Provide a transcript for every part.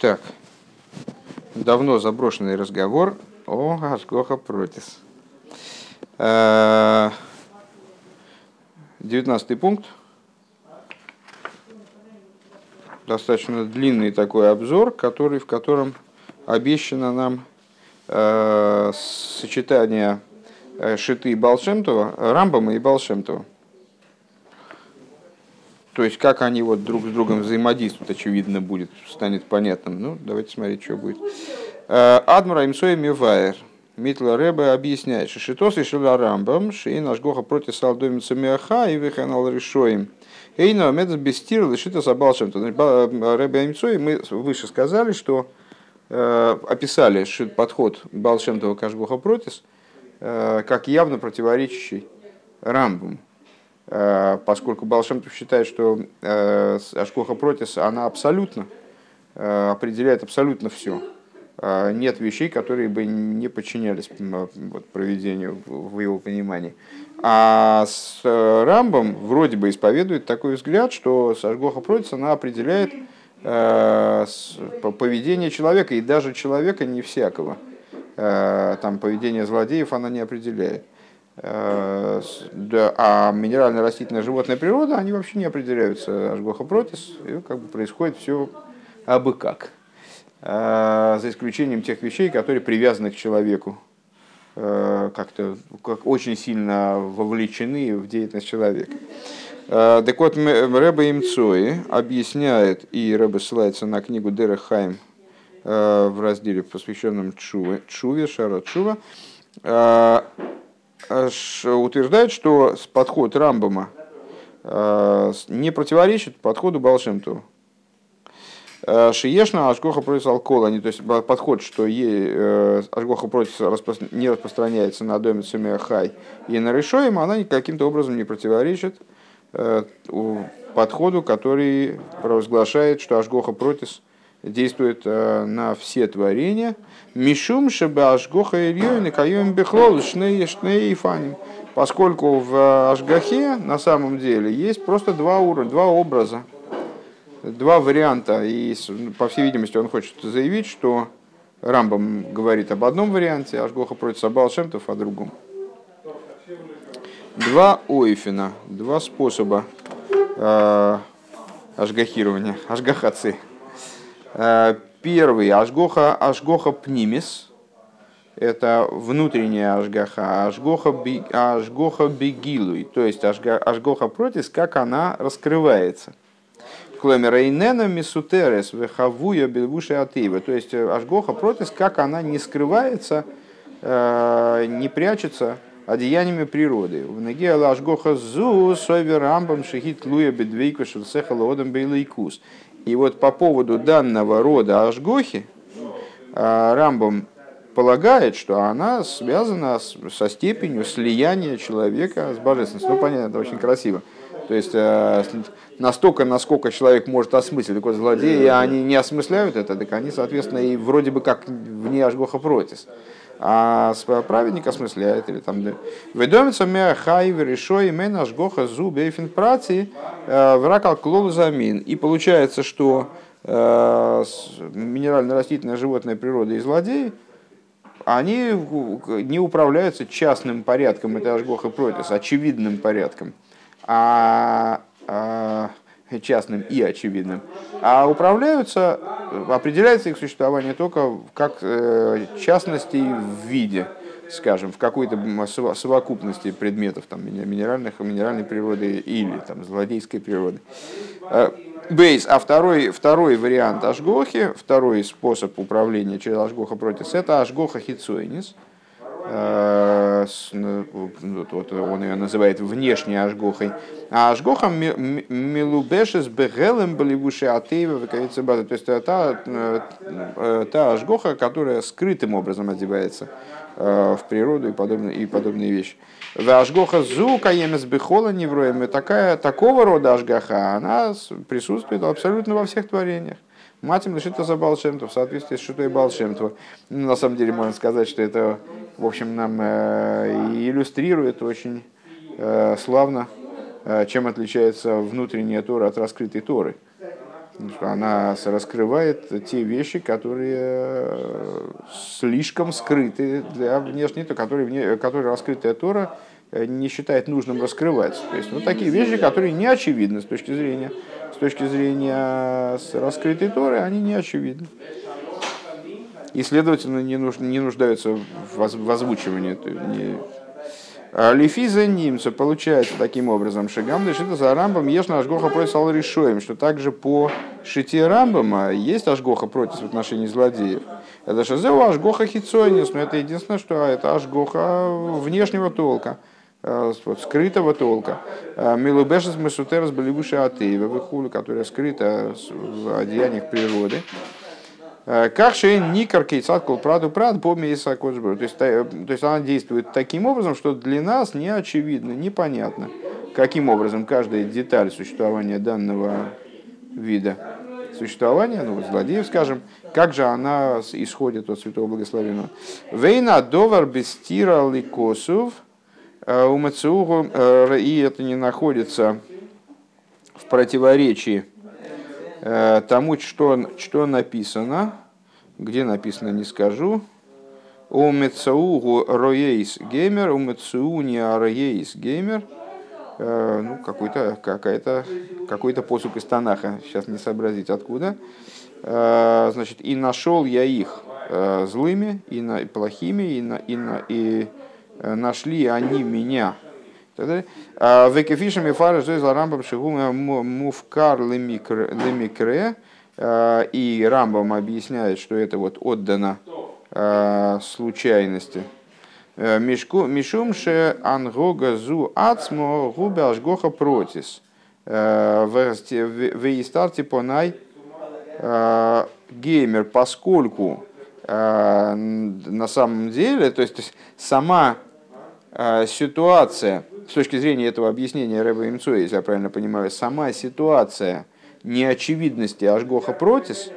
Так, давно заброшенный разговор о Ашгоха Протис. Э, девятнадцатый пункт. Достаточно длинный такой обзор, который, в котором обещано нам э, сочетание э, Шиты и Балшемтова, Рамбама и Балшемтова. То есть, как они вот друг с другом взаимодействуют, очевидно, будет, станет понятным. Ну, давайте смотреть, что будет. Э, Адмура имсоя мивайер. Митла Рэбе объясняет, что шитос и шила рамбам, шей наш гоха против салдомица миаха и выханал решоем. Эйна медас бестир лишита забалшем. Рэбе Амцой мы выше сказали, что э, описали подход Балшемтова к Ашгоха Протис э, как явно противоречащий Рамбам. Э, поскольку Балшемтов считает, что э, Ашкоха Протис, она абсолютно э, определяет абсолютно все. Нет вещей, которые бы не подчинялись вот, проведению в его понимании. А с Рамбом вроде бы исповедует такой взгляд, что Ашгоха Протис, она определяет поведение человека, и даже человека не всякого. Там поведение злодеев она не определяет. Э, а минерально-растительная животная природа, они вообще не определяются ажгоха протис, и как бы происходит все абы как. Э, за исключением тех вещей, которые привязаны к человеку, э, как-то как очень сильно вовлечены в деятельность человека. Так вот, Рэбе Имцои объясняет, и Рэбе ссылается на книгу Дера Хайм в разделе, посвященном Чуве, Чуве, Шара Чува, утверждает, что подход Рамбама э, не противоречит подходу Балшемту. Э, Шиешна Ашгоха против алкогола, то есть подход, что э, Ашгоха против не распространяется на доме Хай и на Решоем, она каким-то образом не противоречит подходу, который провозглашает, что Ашгоха против действует на все творения – Мишум шеба ашгоха ильёйны каем бехлол шней шней фаним. Поскольку в ашгахе на самом деле есть просто два уровня, два образа, два варианта. И, по всей видимости, он хочет заявить, что Рамбам говорит об одном варианте, Ашгоха против Сабал Шемтов о другом. Два ойфина, два способа э, ашгахирования, ашгахацы. Э, Первый ашгоха, ашгоха пнимис, это внутренняя ашгаха, ашгоха, би, ашгоха бегилуй, то есть ашга, ашгоха протис, как она раскрывается. Клемерейнена мисутерес вехавуя белвуши атеева, то есть ашгоха протис, как она не скрывается, э, не прячется одеяниями природы. В ноге ашгоха зу совер рамбам шахит луя бедвейку шелсеха лоодам бейлайкус. И вот по поводу данного рода Ашгохи а, Рамбом полагает, что она связана со степенью слияния человека с божественностью. Ну, понятно, это очень красиво. То есть э, настолько, насколько человек может осмыслить, такой злодей, и они не осмысляют это, так они, соответственно, и вроде бы как вне Ашгоха протис а праведник осмысляет, или там ведомится мя хайвер решой мен ашгоха зу бейфин праци э, вракал клол замин. И получается, что э, минерально-растительная животная природа и злодеи, они не управляются частным порядком, это ашгоха протис, очевидным порядком, а, а частным и очевидным, а управляются, определяется их существование только как э, частностей в виде, скажем, в какой-то совокупности предметов там, минеральных, минеральной природы или там, злодейской природы. Э, бейс. А второй, второй вариант Ашгохи, второй способ управления через Ашгоха против, это Ашгоха Хицуэнис – Э, вот он ее называет внешней ажгохой, а ажгоха милубешес бегелем болевуши атеева то есть та, э, та ажгоха, которая скрытым образом одевается э, в природу и подобные, и подобные вещи. В ажгоха зу каемес бехола невроем, такая, такого рода ажгаха, она присутствует абсолютно во всех творениях. Матим лишита за Балшемту в соответствии с Шутой Балшемту. Ну, на самом деле можно сказать, что это, в общем, нам э, иллюстрирует очень э, славно, э, чем отличается внутренняя Тора от раскрытой Торы. Она раскрывает те вещи, которые слишком скрыты для внешней, которые, которые раскрытая Тора не считает нужным раскрывать. То есть вот такие вещи, которые не очевидны с точки зрения, точки зрения раскрытой Торы, они не очевидны. И, следовательно, не, нуж, не нуждаются в озвучивании. А Лифиза немца получается таким образом. Шигам это за рамбом ешь ажгоха против ал решоем, что также по шите рамбома есть ажгоха против в отношении злодеев. Это шазеу ажгоха хитсойнис, но это единственное, что это ажгоха внешнего толка вот, скрытого толка. Э, Милубешес Месутерас были выше Атеева, выхули, которая скрыта в одеяниях природы. Э, как же никар кейцат кол праду прад по мейса То есть, то есть она действует таким образом, что для нас не очевидно, непонятно, каким образом каждая деталь существования данного вида существования, ну, злодеев, скажем, как же она исходит от Святого Благословенного. Вейна довар бестира ликосов э, умацугу, э, и это не находится в противоречии Э, тому, что, что написано, где написано, не скажу. У Мецаугу Роейс Геймер, у Мецауния Роейс Геймер. Э, ну, какой-то, какая-то, какой-то посук из Танаха, сейчас не сообразить откуда. Значит, и нашел я их злыми, и на, плохими, и, на, и, на, и нашли они меня Векефишем и фара зоиз рамбам шигума мувкар лемикре. И Рамбам объясняет, что это вот отдано случайности. Мишумше ангога зу ацмо губе ашгоха протис. Веистарти понай геймер, поскольку на самом деле, то есть сама ситуация с точки зрения этого объяснения Рэба Имцу, если я правильно понимаю, сама ситуация неочевидности Ашгоха Протис,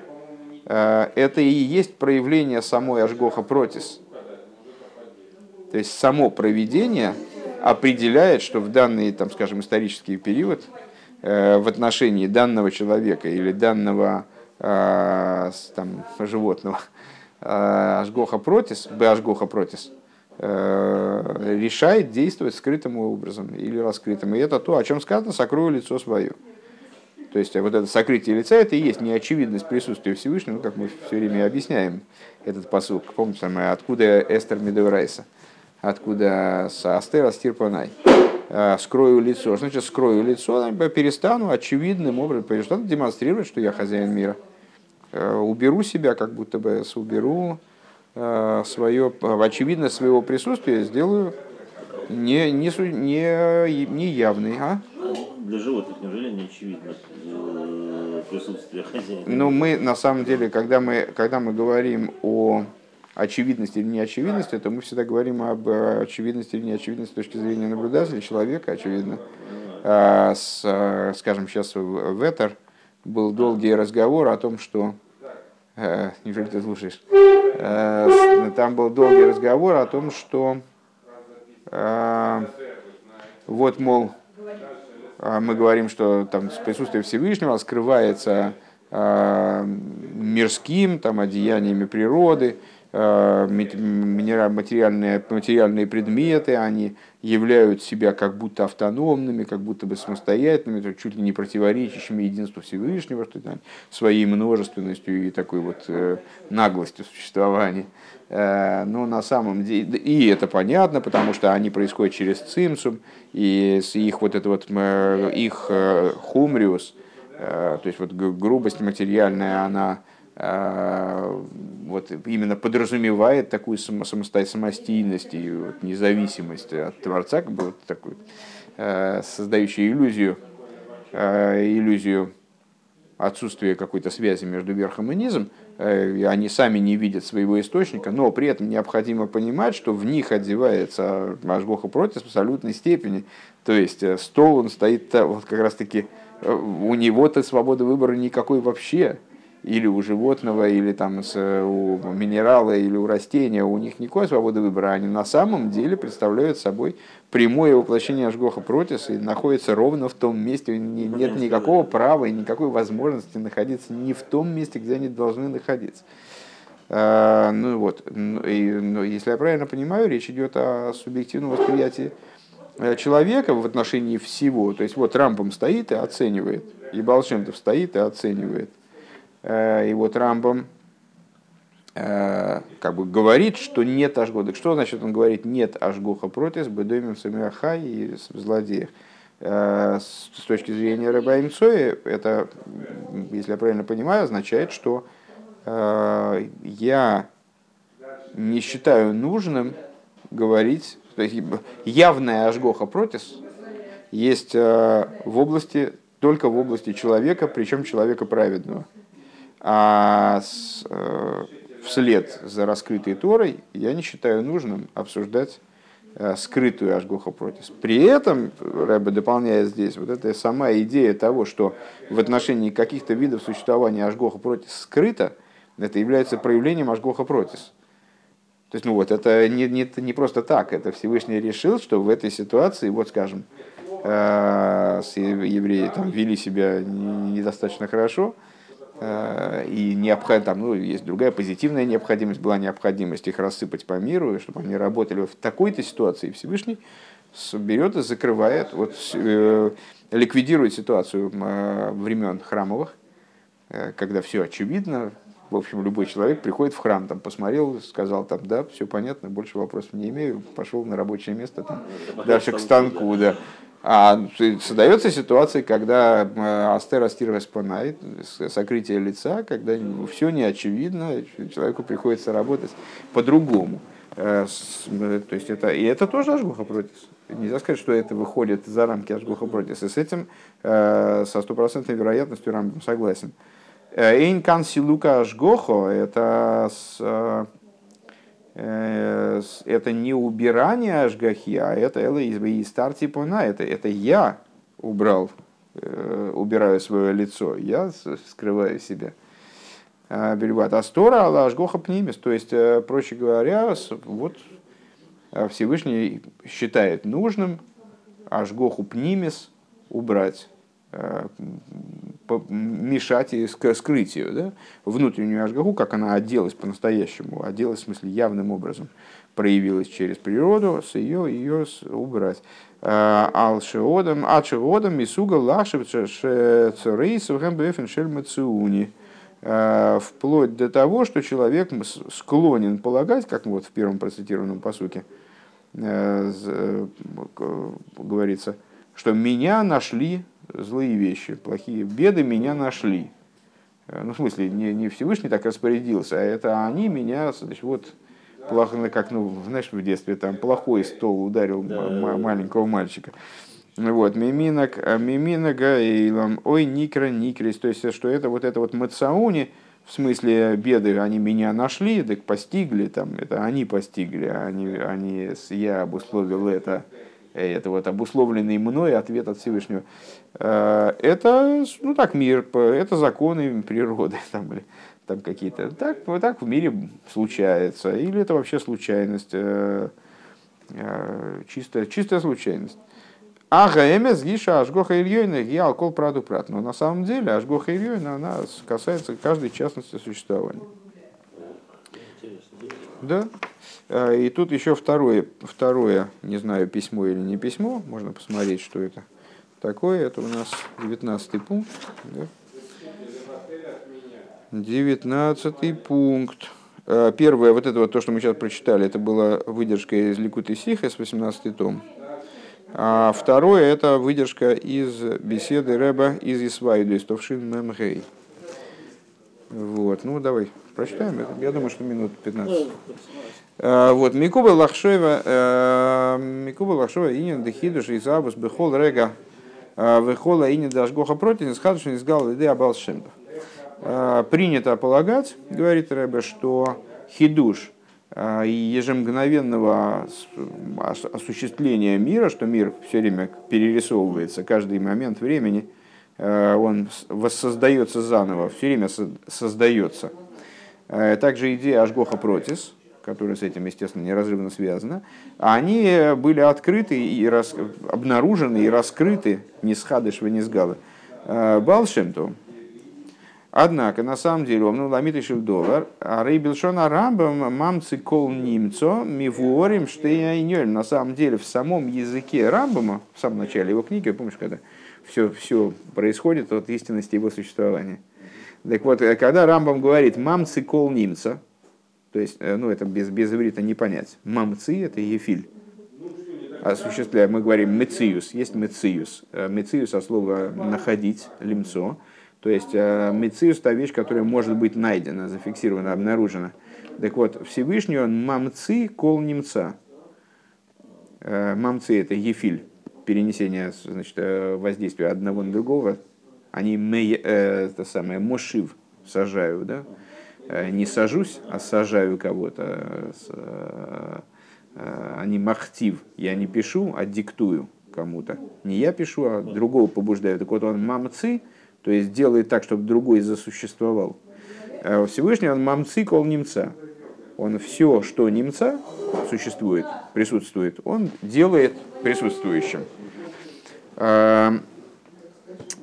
э, это и есть проявление самой Ашгоха Протис. То есть само проведение определяет, что в данный, там, скажем, исторический период э, в отношении данного человека или данного э, там, животного Ашгоха Протис, Б Ашгоха Протис – решает действовать скрытым образом или раскрытым. И это то, о чем сказано, сокрою лицо свое. То есть вот это сокрытие лица, это и есть неочевидность присутствия Всевышнего, как мы все время объясняем этот посыл. Помните, откуда Эстер Медеврайса? Откуда Астер Астирпанай? Э, скрою лицо. Значит, скрою лицо, перестану очевидным образом, что демонстрировать, что я хозяин мира. Э, уберу себя, как будто бы уберу, Э, свое, очевидность своего присутствия сделаю не, не, не, не явный. А? Для животных неужели не очевидно э, присутствие хозяина? Ну, мы на самом деле, когда мы, когда мы говорим о очевидности или неочевидности, то мы всегда говорим об очевидности или неочевидности с точки зрения наблюдателя, человека, очевидно. А, с, скажем, сейчас в Этер был долгий разговор о том, что Э, неужели ты слушаешь? Э, там был долгий разговор о том, что э, вот, мол, мы говорим, что там присутствие Всевышнего скрывается мирским там, одеяниями природы, Э, материальные, материальные предметы, они являют себя как будто автономными, как будто бы самостоятельными, чуть ли не противоречащими единству Всевышнего, что там, своей множественностью и такой вот э, наглостью существования. Э, но на самом деле, и это понятно, потому что они происходят через цимсум, и их вот это вот, их хумриус, то есть вот грубость материальная, она вот именно подразумевает такую самостоятельность и вот независимость от Творца, как бы вот такую, а, создающую иллюзию, а, иллюзию отсутствия какой-то связи между верхом и низом, и они сами не видят своего источника, но при этом необходимо понимать, что в них одевается Машгоха против в абсолютной степени. То есть э, стол, он стоит вот как раз таки, э, у него-то свободы выбора никакой вообще или у животного, или там с, у минерала, или у растения, у них никакой свободы выбора, они на самом деле представляют собой прямое воплощение Ашгоха Протис и находятся ровно в том месте, нет никакого права и никакой возможности находиться не в том месте, где они должны находиться. А, ну вот, и, ну, если я правильно понимаю, речь идет о субъективном восприятии э, человека в отношении всего. То есть вот Рампом стоит и оценивает, и Балшемтов стоит и оценивает – и вот Рамбам э, как бы говорит, что нет ажгоха. Что значит он говорит нет ажгоха против бедоймим самиаха и злодеев? Э, с точки зрения Рыба Цои, это, если я правильно понимаю, означает, что я не считаю нужным говорить, то есть явная ажгоха против есть в области, только в области человека, причем человека праведного. А с, э, вслед за раскрытой Торой я не считаю нужным обсуждать э, скрытую Ашгоха Протис. При этом, Рэбе дополняет здесь, вот эта сама идея того, что в отношении каких-то видов существования Ашгоха Протис скрыто, это является проявлением Ашгоха Протис. То есть, ну вот, это не, не, не просто так, это Всевышний решил, что в этой ситуации, вот скажем, э, евреи там вели себя недостаточно хорошо, и необход... там, ну, есть другая позитивная необходимость, была необходимость их рассыпать по миру, чтобы они работали в такой-то ситуации, Всевышний берет и закрывает, вот, э, ликвидирует ситуацию э, времен храмовых, э, когда все очевидно, в общем, любой человек приходит в храм, там, посмотрел, сказал, там, да, все понятно, больше вопросов не имею, пошел на рабочее место, там, дальше к станку, да. А создается ситуация, когда э, астер астир распанает, сокрытие лица, когда все не очевидно, человеку приходится работать по-другому. Э, э, то есть это, и это тоже ажгуха протис. Нельзя сказать, что это выходит за рамки ажгуха протис. И с этим со стопроцентной вероятностью Рамбам согласен. Эйн кан силука ажгохо, это с, это не убирание ажгахи, а это и старти пона, это, это я убрал, э, убираю свое лицо, я скрываю себя. А, Бельбат Астора, а ажгоха пнимис, то есть, э, проще говоря, вот Всевышний считает нужным ажгоху пнимис убрать мешать и скрыть ее, да? внутреннюю ажгаху, как она оделась по-настоящему, оделась в смысле явным образом, проявилась через природу, с ее, ее убрать. А, Алшеодом, Ачеодом, Мисуга, Лашев, Церейс, Гэмбэфен, Шельмацуни. А, вплоть до того, что человек склонен полагать, как вот в первом процитированном посуке э, э, говорится, что меня нашли злые вещи, плохие беды меня нашли. Э, ну, в смысле, не, не Всевышний так распорядился, а это они меня, значит, вот, плохо, как, ну, знаешь, в детстве там плохой стол ударил да. маленького мальчика. Вот, миминок, а миминок, гаилам, ой, никра, никрис, то есть, что это вот это вот мацауни, в смысле беды, они меня нашли, так постигли, там, это они постигли, они, они, я обусловил это, это вот обусловленный мной ответ от Всевышнего, э, это, ну так, мир, это законы природы, там, или, там какие-то, так, вот так в мире случается, или это вообще случайность, э, э, чистая, чистая случайность. Ага, эмес гиша ажгоха ильёйна я алкол праду прат. Но на самом деле ажгоха ильёйна, она касается каждой частности существования. Да? И тут еще второе, второе, не знаю, письмо или не письмо, можно посмотреть, что это такое. Это у нас 19 пункт. Да? 19 пункт. А, первое, вот это вот то, что мы сейчас прочитали, это была выдержка из Ликуты с 18 том. А второе, это выдержка из беседы Рэба из Исвайду, из Товшин Мемгей. Вот, ну давай, прочитаем. Я думаю, что минут 15. Э, вот, Микуба Лахшева, э, Микуба Лахшева, Инин Дехидуш, Изабус, Бехол Рега, э, Вехола Инин Дашгоха Протин, Схадуш, Изгал, Иде Абалшемба. Принято полагать, говорит Рэбе, что хидуш ежемгновенного осуществления мира, что мир все время перерисовывается каждый момент времени, он воссоздается заново, все время создается. Также идея Ашгоха Протис, которая с этим, естественно, неразрывно связана, они были открыты и рас... обнаружены и раскрыты не с Хадышева, не с Галы. Балшемту, Однако, на самом деле, он ламит еще доллар, а рейбилшона рамбам мамцы кол немцо мивуорим штейнёль. На самом деле, в самом языке рамбама, в самом начале его книги, помнишь, когда все, все происходит от истинности его существования. Так вот, когда Рамбам говорит «мамцы кол немца», то есть, э, ну, это без, без иврита не понять. Мамцы – это ефиль. Осуществляя, мы говорим мециус, есть мециус. Э, мециус от слова «находить», лимцо – то есть э, мециус – та вещь, которая может быть найдена, зафиксирована, обнаружена. Так вот, Всевышний он мамцы кол немца. Мамцы – это ефиль, перенесение значит, воздействия одного на другого. Они это самое мошив сажаю, да? Не сажусь, а сажаю кого-то. Они махтив. Я не пишу, а диктую кому-то. Не я пишу, а другого побуждаю. Так вот он мамцы – то есть делает так, чтобы другой засуществовал. А Всевышний он мамцикол немца. Он все, что немца существует, присутствует, он делает присутствующим.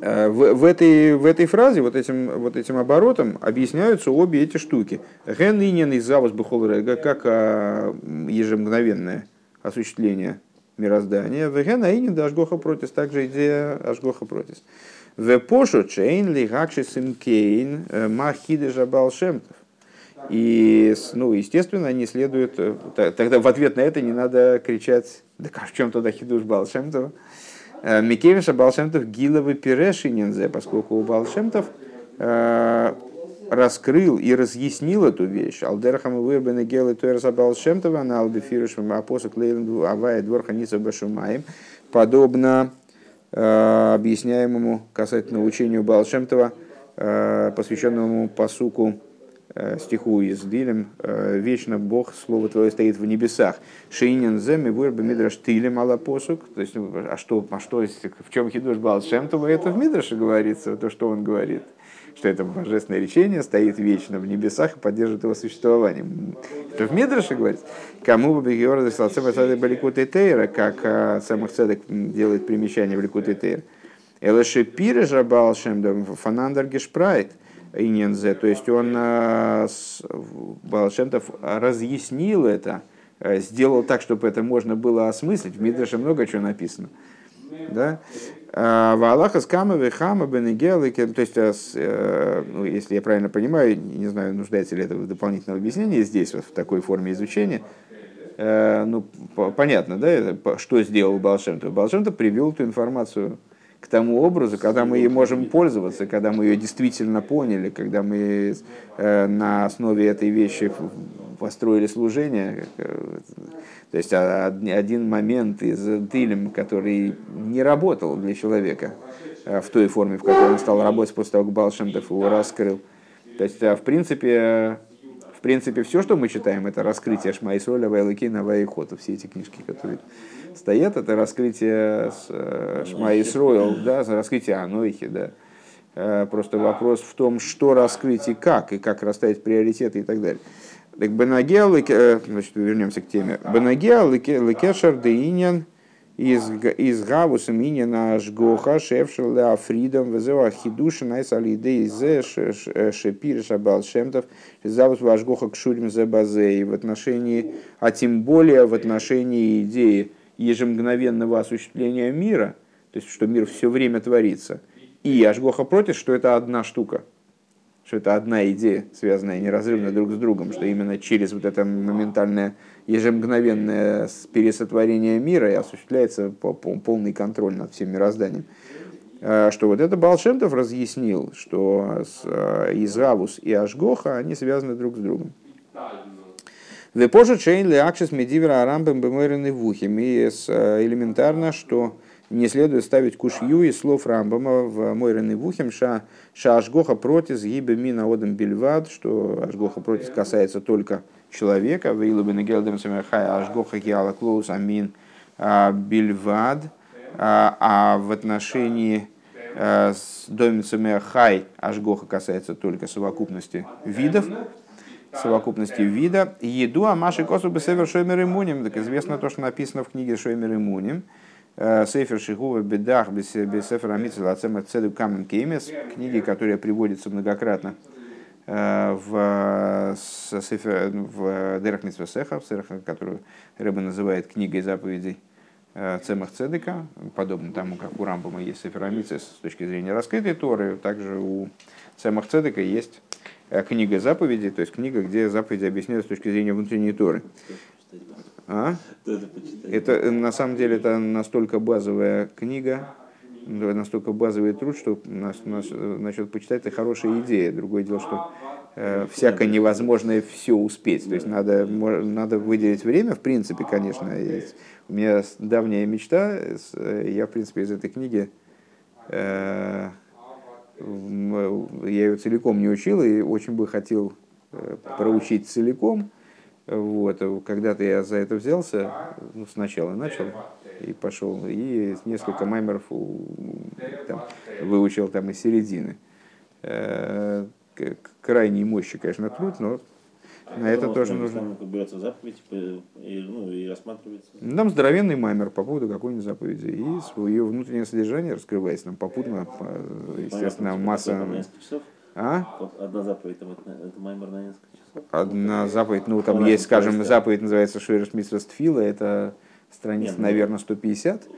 А, а, в, в, этой, в этой фразе, вот этим, вот этим оборотом, объясняются обе эти штуки. Ген инин из завус как ежемгновенное осуществление мироздания. Ген инин ажгоха протис, также идея ажгоха протис. В пошу чейн ли гакшисим кейн э, махиды жабалшемтов. И, ну, естественно, они следуют... Э, тогда в ответ на это не надо кричать, да в чем тогда хидуш Балшемтова? Э, Микевиша Балшемтов гиловый пирешининзе, поскольку у Балшемтов раскрыл и разъяснил эту вещь. Алдерхам вырбены гелы туэрса Балшемтова на албефирушем апосок лейлен авая дворханица башумаем. Подобно Э, объясняемому касательно учению Балшемтова, э, посвященному посуку э, стиху из Дилем «Вечно Бог, Слово Твое стоит в небесах». Шейнин земи вырба мидраш тилем ала посук. То есть, ну, а что, а что, в чем хидуш Балшемтова? Это в Мидраше говорится, то, что он говорит что это божественное речение стоит вечно в небесах и поддерживает его существование. Это в Медраше говорится. Кому бы Бегиора Баликут и Тейра, как а, Самых Цедек делает примечание в Ликут и Тейр. Элэши Пиры Жабал Шемдам Фанандер Гешпрайт Инензе. То есть он а, Балшемтов разъяснил это, а, сделал так, чтобы это можно было осмыслить. В Мидраше много чего написано. Да? А, Валаха с камовы хама бенегелыки, то есть, э, э, ну, если я правильно понимаю, не знаю, нуждается ли это в дополнительном объяснении здесь, вот в такой форме изучения, э, ну, понятно, да, что сделал Балшемтов. Балшемтов привел эту информацию к тому образу, когда мы ей можем пользоваться, когда мы ее действительно поняли, когда мы на основе этой вещи построили служение. То есть один момент из Дилем, который не работал для человека а, в той форме, в которой он стал работать после того, как Балшемтов его раскрыл. То есть, в принципе, в принципе, все, что мы читаем, это раскрытие Шмайсоля, Вайлыкина, Вайхота. Все эти книжки, которые стоят, это раскрытие Шмайсроил, да, раскрытие Анойхи, да. Просто вопрос в том, что раскрыть и как, и как расставить приоритеты и так далее. Так Бенагеа, э, значит, вернемся к теме. Бенагеа лекешер деиньян из из гавуса минина жгоха шефшел да фридом везева хидуша найс алиде из шепир шабал шемтов завус вашгоха кшурим за базей. В отношении, а тем более в отношении идеи ежемгновенного осуществления мира, то есть что мир все время творится, и Ашгоха против, что это одна штука – что это одна идея, связанная неразрывно друг с другом, что именно через вот это моментальное, ежемгновенное пересотворение мира и осуществляется полный контроль над всем мирозданием. А, что вот это Балшемтов разъяснил, что а, Изравус и Ашгоха, они связаны друг с другом. Вепожа чейн ли акшис медивера арамбем бемеренный в ухе. И а, элементарно, что не следует ставить кушью из слов Рамбама в Мойрен и Вухим, ша, ша Ашгоха протис гибе мина одам бельвад, что Ашгоха протис касается только человека, в Илубен Гелдем Самерхая Ашгоха Гиала Клоус Амин а, Бельвад, а, а в отношении Э, с домицами хай ашгоха касается только совокупности видов, совокупности вида. Еду а маши косу бы север шоймер имуним. Так известно то, что написано в книге Шоймер имуним. Сефер Шигува Бедах без Сефера Митцел Ацема Цеду Камен Кеймес, книги, которые приводятся многократно э, в, Сефер, в Дерах Митцвесеха, которую Рэба называет книгой заповедей э, Цемах Цедека, подобно тому, как у Рамбама есть Сеферамицис с точки зрения раскрытой Торы, также у Цемах Цедека есть книга заповедей, то есть книга, где заповеди объясняют с точки зрения внутренней Торы. А? Это на самом деле это настолько базовая книга, настолько базовый труд, что нас, нас, насчет почитать это хорошая идея. Другое дело, что э, всякое невозможно все успеть. То есть надо, надо выделить время, в принципе, конечно. Есть. У меня давняя мечта, э, я, в принципе, из этой книги, э, я ее целиком не учил и очень бы хотел э, проучить целиком вот. Когда-то я за это взялся, ну, сначала начал и пошел, и несколько маймеров там, выучил там из середины. Э, крайней мощи, конечно, труд, но на это тоже нужно. Берется заповедь и, ну, и рассматривается. Там здоровенный маймер по поводу какой-нибудь заповеди. И свое внутреннее содержание раскрывается. Нам попутно, естественно, масса... А? Одна заповедь, там, это маймер на несколько часов. Одна заповедь, ну там есть, скажем, заповедь называется Шуэрш Митсвестфила, это страница, ну, наверное, 150.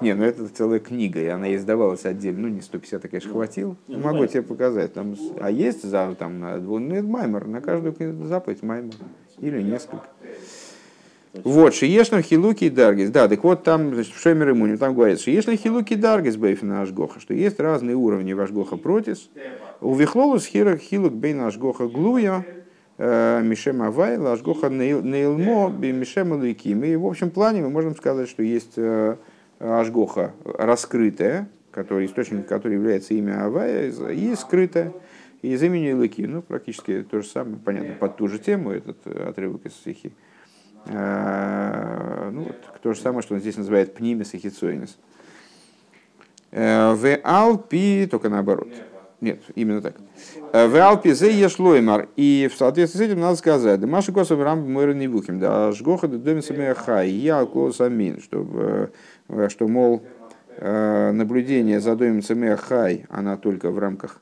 Не, ну это целая книга, и она издавалась отдельно. Ну, не 150, я, конечно, ну, хватил. Не, ну, Могу тебе показать. Там, а есть за, там, на, ну, это маймер, на каждую заповедь маймер. Или несколько. Вот, Шиешна Хилуки и Даргис. Да, так вот там, значит, в Шемер Имуне, там говорится, Шиешна Хилуки и Даргис Бейфина Ашгоха, что есть разные уровни в Ашгоха протис. У Вихлолус Хилук Бейна Ашгоха Глуя, Мишем Авайла, Ашгоха Нейлмо, Мишем Алуиким. И в общем плане мы можем сказать, что есть э, Ашгоха раскрытая, который, источник который является имя Авая, и скрытая из имени Лыки. Ну, практически то же самое, понятно, под ту же тему этот э, отрывок из стихи. Э, ну, вот, то же самое, что он здесь называет пнимис и хитсоинис. Э, в Алпи, только наоборот. Нет, именно так. Э, в Алпи зе ешлоймар. И в соответствии с этим надо сказать, да маши косов рам мэрни бухим, да жгоха да доми хай, я клос амин, что, что, мол, наблюдение за домом хай, она только в рамках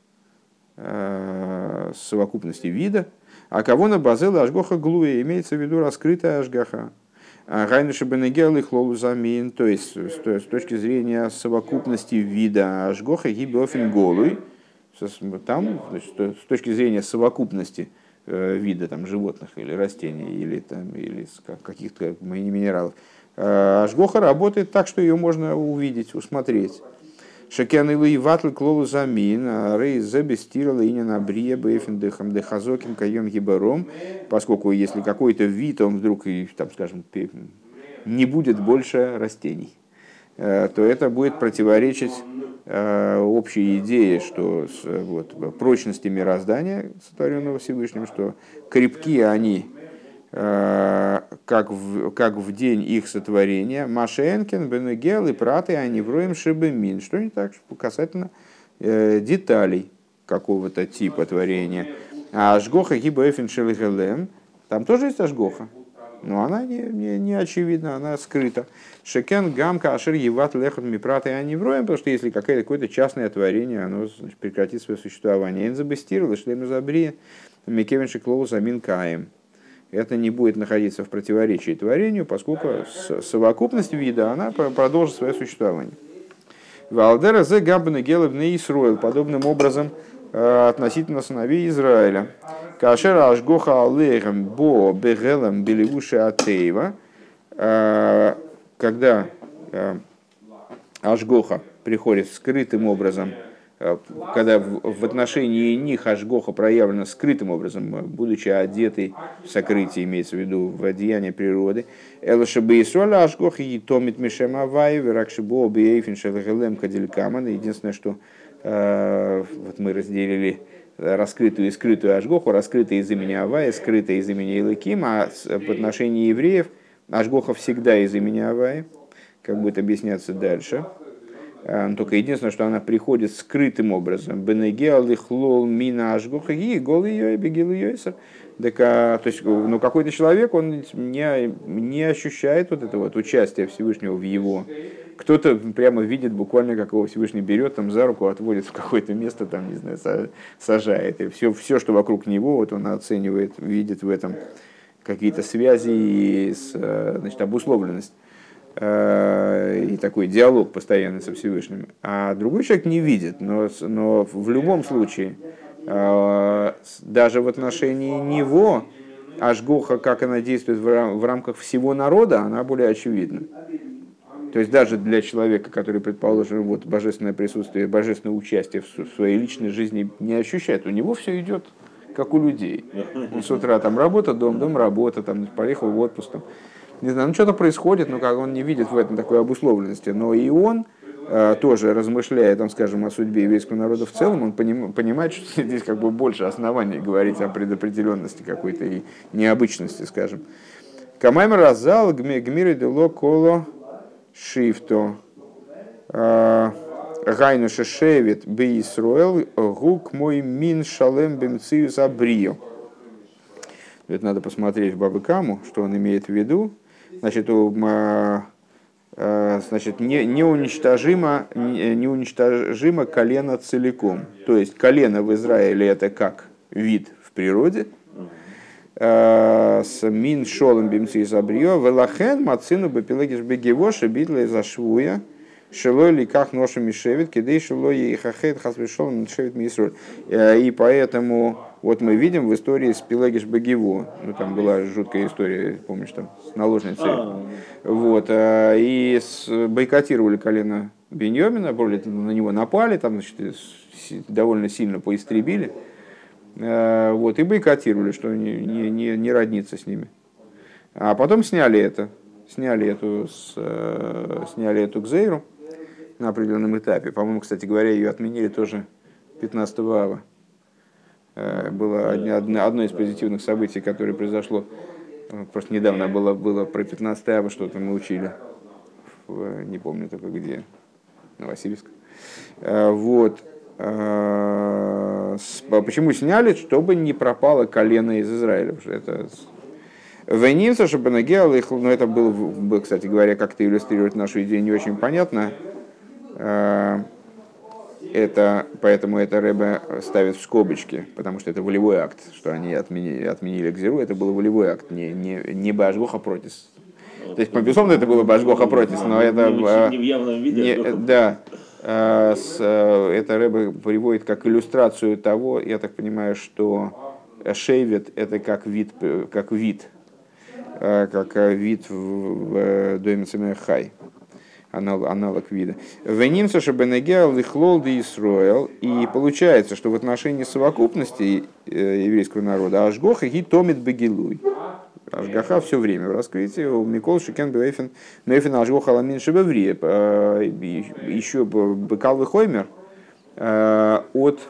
совокупности вида, а кого на базела ашгоха глуя, имеется в виду раскрытая ашгаха. А Гайнуша Бенегел и Хлолузамин, то есть с точки зрения совокупности вида ашгоха гибеофин голуй, там, значит, с точки зрения совокупности э, вида там, животных или растений или, там, или каких-то минералов, э, ашгоха работает так, что ее можно увидеть, усмотреть. Шекен и ватл клолу замин, а рей забестирала и не набрия бейфендехам дехазоким каем гибаром, поскольку если какой-то вид, он вдруг, там, скажем, не будет больше растений, то это будет противоречить э, общей идее, что вот, прочности мироздания, сотворенного Всевышним, что крепкие они Э, как в, как в день их сотворения, Машенкин, Бенегел и Праты, они вроем Шибемин. Что не так касательно э, деталей какого-то типа творения. А Ашгоха Гибэфин Шелихелем, там тоже есть Ашгоха, но она не, не, не очевидна, она скрыта. Шекен гамка ашер еват лехот мипраты они вроем, потому что если какое-то, какое-то частное творение, оно значит, прекратит свое существование. Энзабестировало, шлем забри, микевин шеклоу замин каем это не будет находиться в противоречии творению, поскольку совокупность вида, она продолжит свое существование. Валдера зе габбана гелебне Исруэл, подобным образом э, относительно сыновей Израиля. Кашера ашгоха алейхам бо бегелам белевуши атеева, когда ашгоха приходит скрытым образом когда в отношении них Ашгоха проявлена скрытым образом, будучи одетой в сокрытие, имеется в виду в одеяние природы. Соля Ашгоха и томит мишем авай, веракшибо бейфин шелхелем кадилькаман. Единственное, что вот мы разделили раскрытую и скрытую Ашгоху, раскрытая из имени Авая, скрытая из имени Илыким, а в отношении евреев Ашгоха всегда из имени Авая, как будет объясняться дальше. Э, только единственное, что она приходит скрытым образом. Бенегеал лихлол мина ашгоха и гол ее и бегил ее так, а, то есть, ну, какой-то человек, он не, не ощущает вот это вот участие Всевышнего в его. Кто-то прямо видит буквально, как его Всевышний берет там за руку, отводит в какое-то место, там, не знаю, сажает. И все, все, что вокруг него, вот он оценивает, видит в этом какие-то связи и э, значит, обусловленность. Э, и такой диалог постоянный со Всевышним. А другой человек не видит, но, но в любом случае, э, даже в отношении него, Ашгоха, как она действует в рамках всего народа, она более очевидна. То есть даже для человека, который, предположим, вот божественное присутствие, божественное участие в своей личной жизни не ощущает, у него все идет как у людей. Он с утра там работа, дом, дом, работа, там поехал в отпуск. Там. Не знаю, ну что-то происходит, но как он не видит в этом такой обусловленности. Но и он э, тоже размышляя, там, скажем, о судьбе еврейского народа в целом, он поним, понимает, что здесь как бы больше оснований говорить о предопределенности какой-то и необычности, скажем. Камаймер разал гмиры дело коло шифто. Э, Гайну шешевит би Исруэл гук мой мин шалем бемциюс абрио. Это надо посмотреть в Бабы Каму, что он имеет в виду. Значит, у, а, а, значит не, неуничтожимо, не, неуничтожимо колено целиком. То есть колено в Израиле это как вид в природе, с мин шолом бимци забрио, велахен мацину бепиlegиш бегевоша битла зашвуя, Шилой ли как ноша мишевит, кидей шилой и хахет хасвишол мишевит мисроль. Э, и поэтому вот мы видим в истории с Пелагиш Багиво, ну там была жуткая история, помнишь, там наложницей. А. Вот, э, и бойкотировали колено Беньомина, более на него напали, там, значит, довольно сильно поистребили. Э, вот, и бойкотировали, что не, не, не, не родниться с ними. А потом сняли это, сняли эту, с, сняли эту Гзейру, на определенном этапе. По-моему, кстати говоря, ее отменили тоже 15 ава. Э, было одно из позитивных событий, которое произошло э, просто недавно было, было про 15 ава что-то мы учили. В, не помню только где. Новосибирск. Э, вот. Почему сняли? Чтобы не пропало колено из Израиля. Это Венинца, чтобы нагел их, ну это было, кстати говоря, как-то иллюстрировать нашу идею не очень понятно. Э, это, поэтому это Рэбе ставит в скобочки, потому что это волевой акт, что они отменили, отменили Гзиру, это был волевой акт, не, не, не Башгоха протис. То есть, безусловно, это было Башгоха протис, но это... Не в виде. Не, да, э, с, э, это Рэбе приводит как иллюстрацию того, я так понимаю, что Шейвет это как вид, как вид, как вид в, в доме Хай аналог, аналог вида. Венимса шабенегеал лихлол де Исроэл. И получается, что в отношении совокупности э, еврейского народа Ашгоха и томит бегилуй. Ашгаха все время в раскрытии. У Микол Шикен Бейфен Мейфен Ашгоха Ламин Шабеври. Э, еще Бекал Вихоймер э, от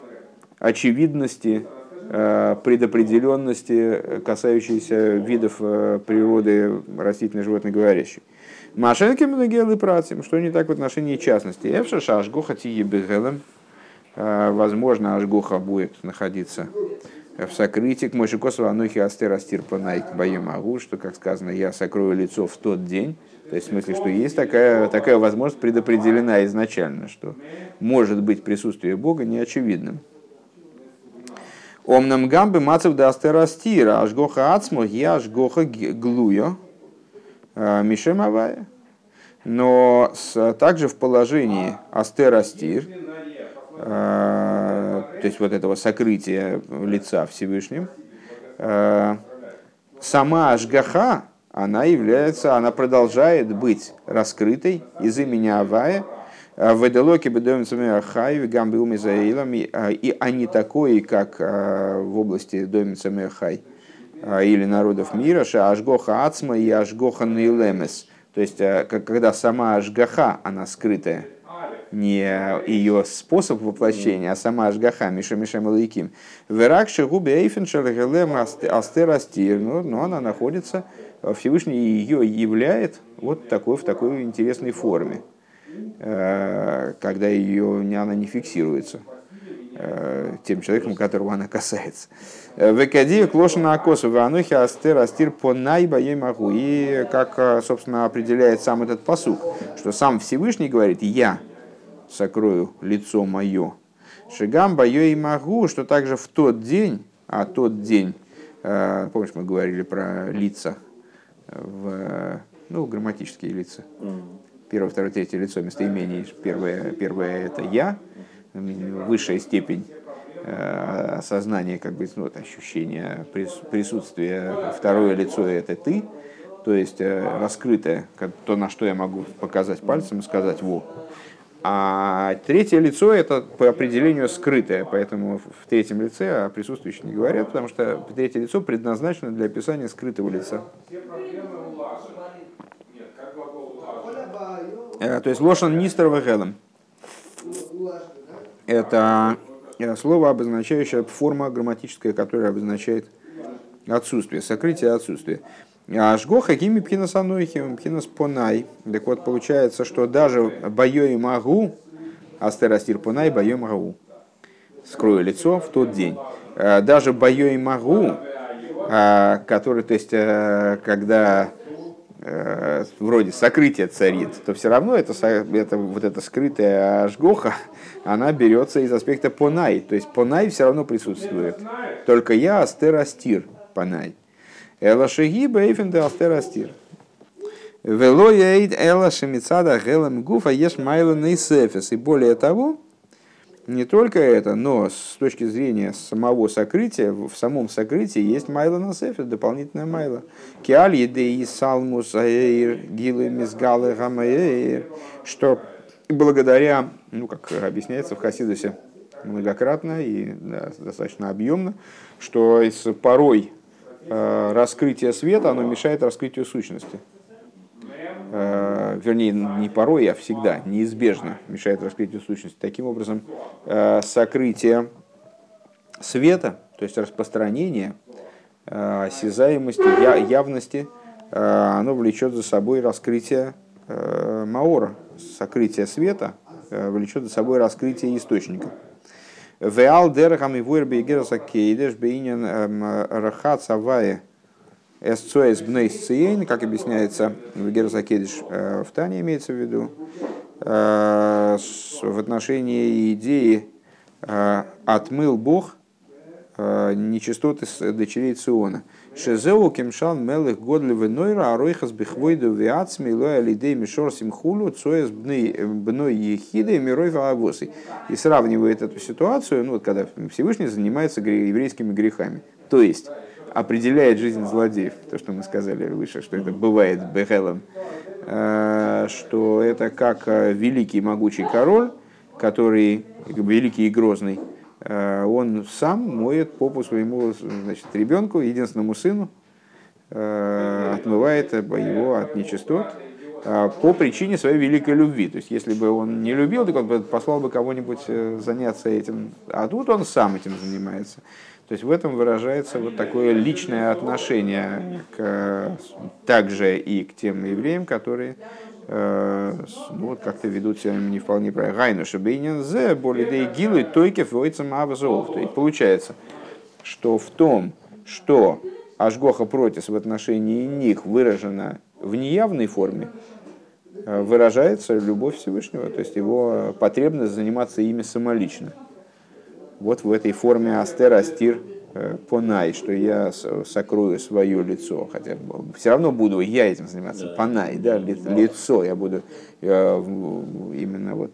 очевидности предопределенности, касающейся видов природы растительной, животной, говорящей. Машенки многие працим, что не так в отношении частности. Эвша шашгуха тие бегелем. А, возможно, ашгуха будет находиться в сокрытии к Мойши Косова Анухи Астер Астир Панайк Баемагу, что, как сказано, я сокрою лицо в тот день. То есть, в смысле, что есть такая, такая возможность предопределена изначально, что может быть присутствие Бога неочевидным. Омнам гамбы мацев да астерастира, ашгоха ацмо, я ашгоха глуя, Э, Мишем Авая. Но с, также в положении Астер Астир, э, то есть вот этого сокрытия лица Всевышним, э, сама Ашгаха, она является, она продолжает быть раскрытой из имени Авая, в Эделоке Бедомицами Ахай, Гамбиуми Заилам, и они такой, как в области Домицами Ахай, а, или народов мира, ша ашгоха ацма и ашгоха нейлемес. То есть, э, когда сама ашгаха, она скрытая, не ее способ воплощения, а сама ашгаха, миша миша малайким. Верак шагуби эйфен шаргелем астер астир, но она находится, Всевышний ее являет вот такой, в такой интересной форме. когда ее, она не фиксируется тем человеком, которого она касается. Векадию клошина акосу ванухи астер астир по найба могу. И как, собственно, определяет сам этот посук, что сам Всевышний говорит, я сокрою лицо мое. Шигам бою и могу, что также в тот день, а тот день, помнишь, мы говорили про лица, в, ну, грамматические лица. Первое, второе, третье лицо местоимений. Первое, первое это я, высшая степень Э, осознание, как бы, ну, вот, ощущение присутствия, второе лицо это ты, то есть э, раскрытое, то, на что я могу показать пальцем и сказать «во». А третье лицо это по определению скрытое, поэтому в третьем лице о присутствующих не говорят, потому что третье лицо предназначено для описания скрытого лица. Э, то есть лошан нистер вегелем. Это Э, слово, обозначающее форма грамматическая, которая обозначает отсутствие, сокрытие отсутствия. А жгоха гими пхинас ануихим пхинас понай. Так вот, получается, что даже бою и могу, астерастир понай, бою могу. Скрою лицо в тот день. Э, даже бою и могу, э, который, то есть, когда вроде сокрытие царит, то все равно это, это, вот эта скрытая ажгоха, она берется из аспекта понай. То есть понай все равно присутствует. Только я астер астир понай. Эла шеги бейфен де астер астир. Вело яид эла шемицада гелем гуфа еш майла нейсефес. И более того, не только это, но с точки зрения самого сокрытия, в самом сокрытии есть майла на сефер, дополнительная майла. Киаль едеи салмус аэйр гилы мизгалы гамаэйр, что благодаря, ну, как объясняется в Хасидусе многократно и да, достаточно объемно, что порой э, раскрытие света оно мешает раскрытию сущности. Э, вернее, не порой, а всегда, неизбежно мешает раскрытию сущности. Таким образом, э, сокрытие света, то есть распространение, э, осязаемости, явности, оно влечет за собой раскрытие маора, сокрытие света влечет за собой раскрытие источника. Веал дерахам и вуэрбе гераса кейдеш бейнен рахат савае Эсцоэс бнейс циейн, как объясняется в Герзакедиш э, в Тане, имеется в виду, э, в отношении идеи э, «отмыл Бог нечистоты дочерей Циона». Шезеу кемшал мелых годли венойра, а ройхас бихвойду виацми, лоя лидей мишор симхулу, цоэс бной ехиды, мирой ваавосы. И сравнивает эту ситуацию, ну, вот, когда Всевышний занимается еврейскими грехами. То есть, определяет жизнь злодеев, то, что мы сказали выше, что это бывает Бехелом, э, что это как э, великий могучий король, который великий и грозный, э, он сам моет попу своему значит, ребенку, единственному сыну, отмывает его от нечистот по причине своей великой любви. То есть, если бы он не любил, так он послал бы кого-нибудь заняться этим. А тут он сам этим занимается. То есть в этом выражается вот такое личное отношение к, также и к тем евреям, которые э, ну, вот как-то ведут себя не вполне правильно. Гайну шабейнин зе более гилы тойкев войцам абзов. То есть получается, что в том, что Ашгоха протис в отношении них выражена в неявной форме, э, выражается любовь Всевышнего, то есть его потребность заниматься ими самолично вот в этой форме астер, астир, э, понай, что я сокрою свое лицо, хотя все равно буду я этим заниматься, да. понай, да, лицо, я буду я, именно вот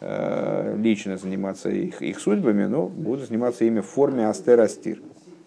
э, лично заниматься их, их судьбами, но буду заниматься ими в форме астер, астир.